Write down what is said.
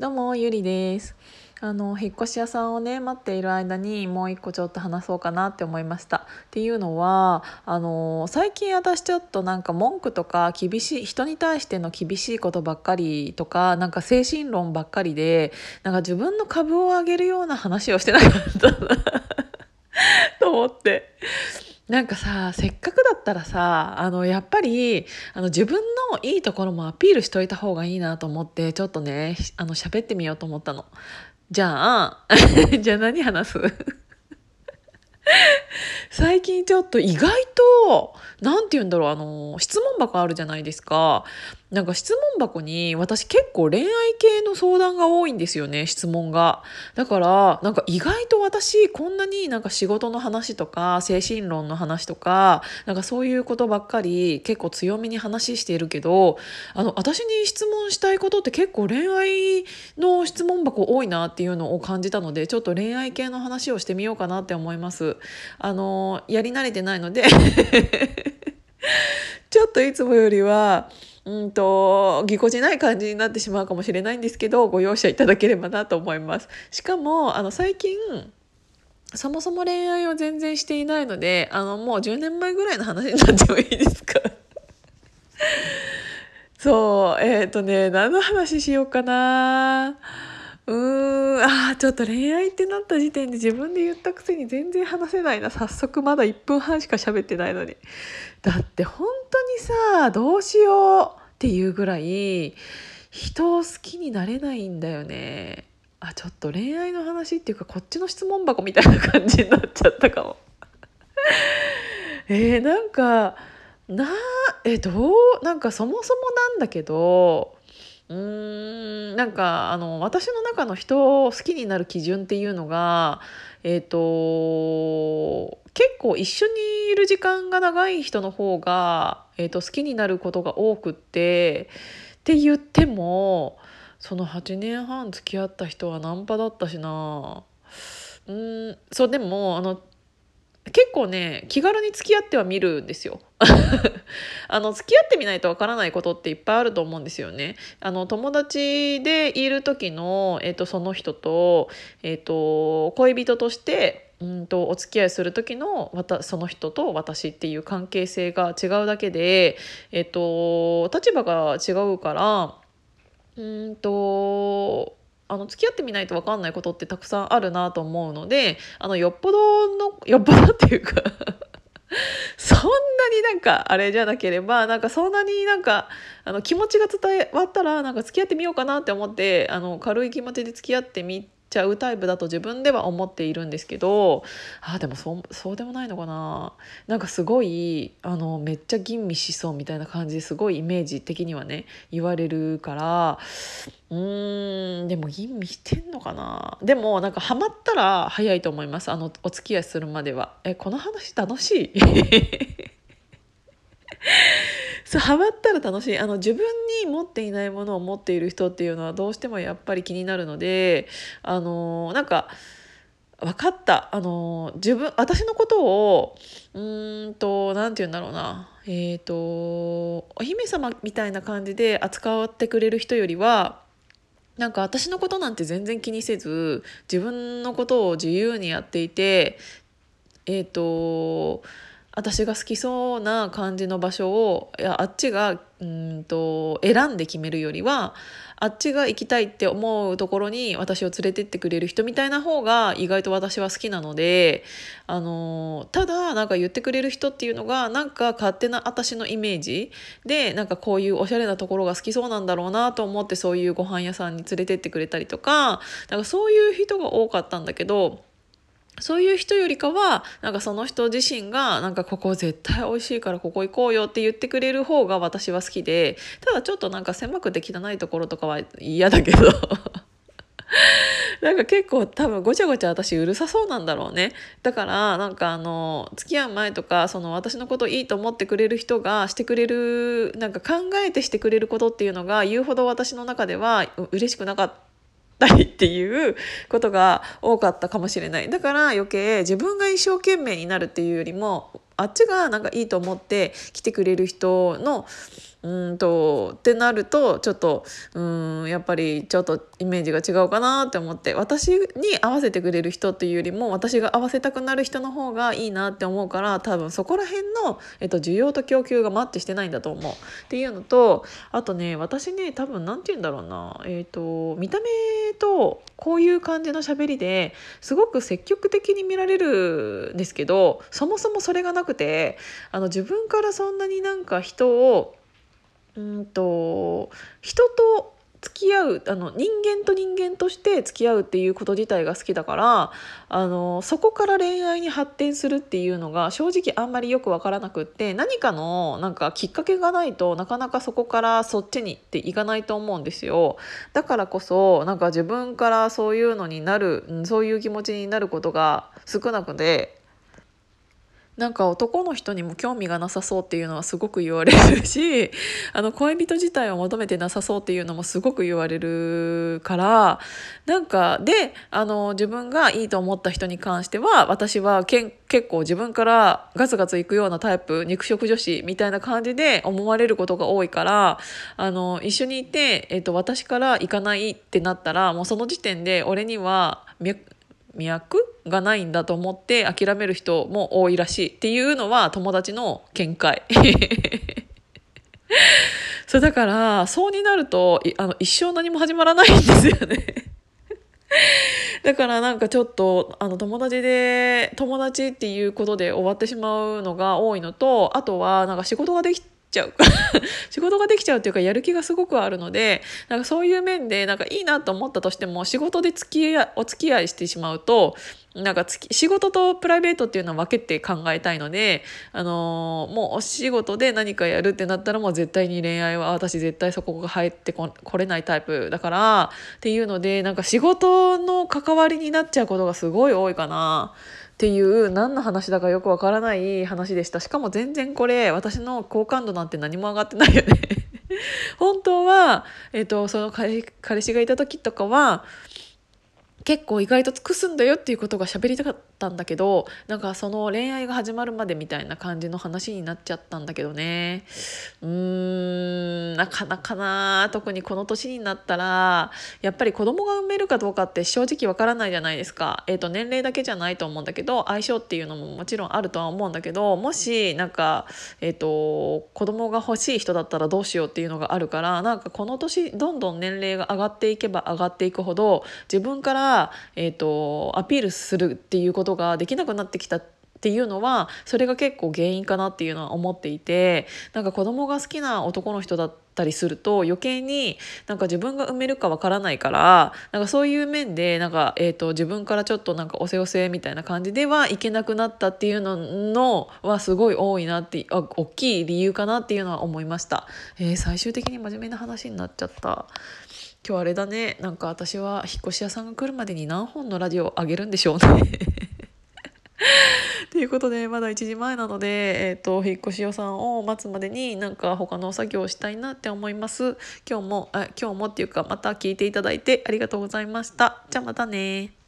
どうもゆりです。あの引っ越し屋さんをね待っている間にもう一個ちょっと話そうかなって思いました。っていうのはあの最近私ちょっとなんか文句とか厳しい人に対しての厳しいことばっかりとかなんか精神論ばっかりでなんか自分の株を上げるような話をしてなかったと思って。なんかさせっかくだったらさあのやっぱりあの自分のいいところもアピールしといた方がいいなと思ってちょっとねあの喋ってみようと思ったの。じゃあ じゃあ何話す？最近ちょっと意外と何て言うんだろうあの質問箱あるじゃないですかなんか質問箱に私結構恋愛系の相談が多いんですよね質問が。だからなんか意外と私こんなになんか仕事の話とか精神論の話とかなんかそういうことばっかり結構強めに話しているけどあの私に質問したいことって結構恋愛の質問箱多いなっていうのを感じたのでちょっと恋愛系の話をしてみようかなって思います。あのやり慣れてないので ちょっといつもよりはうんとぎこちない感じになってしまうかもしれないんですけどご容赦いただければなと思います。しかもあの最近そもそも恋愛を全然していないのであのもう10年前ぐらいの話になってもいいですか？そうえっ、ー、とね何の話しようかなうーんあちょっと恋愛ってなった時点で自分で言ったくせに全然話せないな。早速まだ1分半しか喋ってないのに。だって本当にさどうしようっていうぐらい人を好きになれないんだよね。あちょっと恋愛の話っていうかこっちの質問箱みたいな感じになっちゃったかも。えー、なんかなえどうなんかそもそもなんだけどうーん。なんかあの私の中の人を好きになる基準っていうのがえ、ー、と結構一緒にいる時間が長い人の方が、えーと、好きになることが多くってって言ってもその8年半付き合った人はナンパだったしな。うん。そうでもあの結構ね気軽に付き合ってはみるんですよ。あの付き合ってみないとわからないことっていっぱいあると思うんですよね。あの友達でいる時の、えーと、その人と,、えーと、恋人としてうんとお付き合いする時のその人と私っていう関係性が違うだけで、えーと立場が違うからうんとあの付き合ってみないと分かんないことってたくさんあるなと思うのであのよっぽどの よっぽどっていうかそんなになんかあれじゃなければなんかそんなになんかあの気持ちが伝わったらなんか付き合ってみようかなって思ってあの軽い気持ちで付き合ってみちゃうタイプだと自分では思っているんですけどあでもそうそうでもないのかな。なんかすごいあのめっちゃ吟味しそうみたいな感じですごいイメージ的にはね言われるからうーんでも吟味してんのかな。でもなんかハマったら早いと思います。あのお付き合いするまでは。えこの話楽しい？そうハマったら楽しい。あの自分に持っていないものを持っている人っていうのはどうしてもやっぱり気になるのであのなんか分かった。あの自分私のことをうんと何て言うんだろうな。えっ、ー、とお姫様みたいな感じで扱ってくれる人よりはなんか私のことなんて全然気にせず自分のことを自由にやっていてえっ、ー、と私が好きそうな感じの場所をいやあっちがうんと選んで決めるよりはあっちが行きたいって思うところに私を連れてってくれる人みたいな方が意外と私は好きなのであのただなんか言ってくれる人っていうのがなんか勝手な私のイメージでなんかこういうおしゃれなところが好きそうなんだろうなと思ってそういうご飯屋さんに連れてってくれたりとかなんかそういう人が多かったんだけどそういう人よりかはなんかその人自身がなんかここ絶対美味しいからここ行こうよって言ってくれる方が私は好きでただちょっとなんか狭くて汚いところとかは嫌だけど。なんか結構多分ごちゃごちゃ私うるさそうなんだろうね。だからなんかあの付き合う前とかその私のこといいと思ってくれる人がしてくれるなんか考えてしてくれることっていうのが言うほど私の中では嬉しくなかった。たりっていうことが多かったかもしれない。だから余計自分が一生懸命になるっていうよりもあっちがなんかいいと思って来てくれる人のうんとってなるとちょっとうんやっぱりちょっとイメージが違うかなって思って私に合わせてくれる人っていうよりも私が合わせたくなる人の方がいいなって思うから多分そこら辺の、えっと、需要と供給がマッチしてないんだと思うっていうのとあとね私ね多分何て言うんだろうな、えっと、見た目とこういう感じの喋りですごく積極的に見られるんですけどそもそもそれがなくてあの自分からそんなになんか人をうんと人と付き合うあの人間と人間として付き合うっていうこと自体が好きだからあのそこから恋愛に発展するっていうのが正直あんまりよく分からなくって何かのなんかきっかけがないとなかなかそこからそっちにっていかないと思うんですよ。だからこそなんか自分からそういうのになるそういう気持ちになることが少なくてなんか男の人にも興味がなさそうっていうのはすごく言われるし あの恋人自体を求めてなさそうっていうのもすごく言われるからなんかであの自分がいいと思った人に関しては私はけん結構自分からガツガツいくようなタイプ肉食女子みたいな感じで思われることが多いからあの一緒にいて、えっと、私から行かないってなったらもうその時点で俺には脈脈がないんだと思って諦める人も多いらしいっていうのは友達の見解。そうだからそうになるとあの一生何も始まらないんですよね。だからなんかちょっとあの友達で友達っていうことで終わってしまうのが多いのとあとはなんか仕事ができちゃう 仕事ができちゃうっていうかやる気がすごくあるのでなんかそういう面でなんかいいなと思ったとしても仕事で付き合お付き合いしてしまうとなんか仕事とプライベートっていうのは分けて考えたいので、あのー、もうお仕事で何かやるってなったらもう絶対に恋愛は私絶対そこが入ってこれないタイプだからっていうのでなんか仕事の関わりになっちゃうことがすごい多いかな。っていう何の話だかよくわからない話でした。しかも全然これ私の好感度なんて何も上がってないよね。本当は、えーと、その彼氏がいた時とかは結構意外と尽くすんだよっていうことが喋りたかった。たんだけどなんかその恋愛が始まるまでみたいな感じの話になっちゃったんだけどね。うーんなかなかな特にこの年になったらやっぱり子供が産めるかどうかって正直わからないじゃないですか、えーと、年齢だけじゃないと思うんだけど相性っていうのももちろんあるとは思うんだけどもしなんか、えーと、子供が欲しい人だったらどうしようっていうのがあるからなんかこの年どんどん年齢が上がっていけば上がっていくほど自分からえーと、アピールするっていうことができなくなってきたっていうのはそれが結構原因かなっていうのは思っていてなんか子供が好きな男の人だったりすると余計になんか自分が産めるかわからないからなんかそういう面でなんか、えーと、自分からちょっとなんかおせおせみたいな感じではいけなくなったっていうののはすごい多いなってあ大きい理由かなっていうのは思いました。えー、最終的に真面目な話になっちゃった。今日あれだねなんか私は引っ越し屋さんが来るまでに何本のラジオあげるんでしょうね ということでまだ1時前なので、えーと、引っ越し予算を待つまでになんか他の作業をしたいなって思います。今日もあ今日もっていうかまた聞いていただいてありがとうございました。じゃあまたね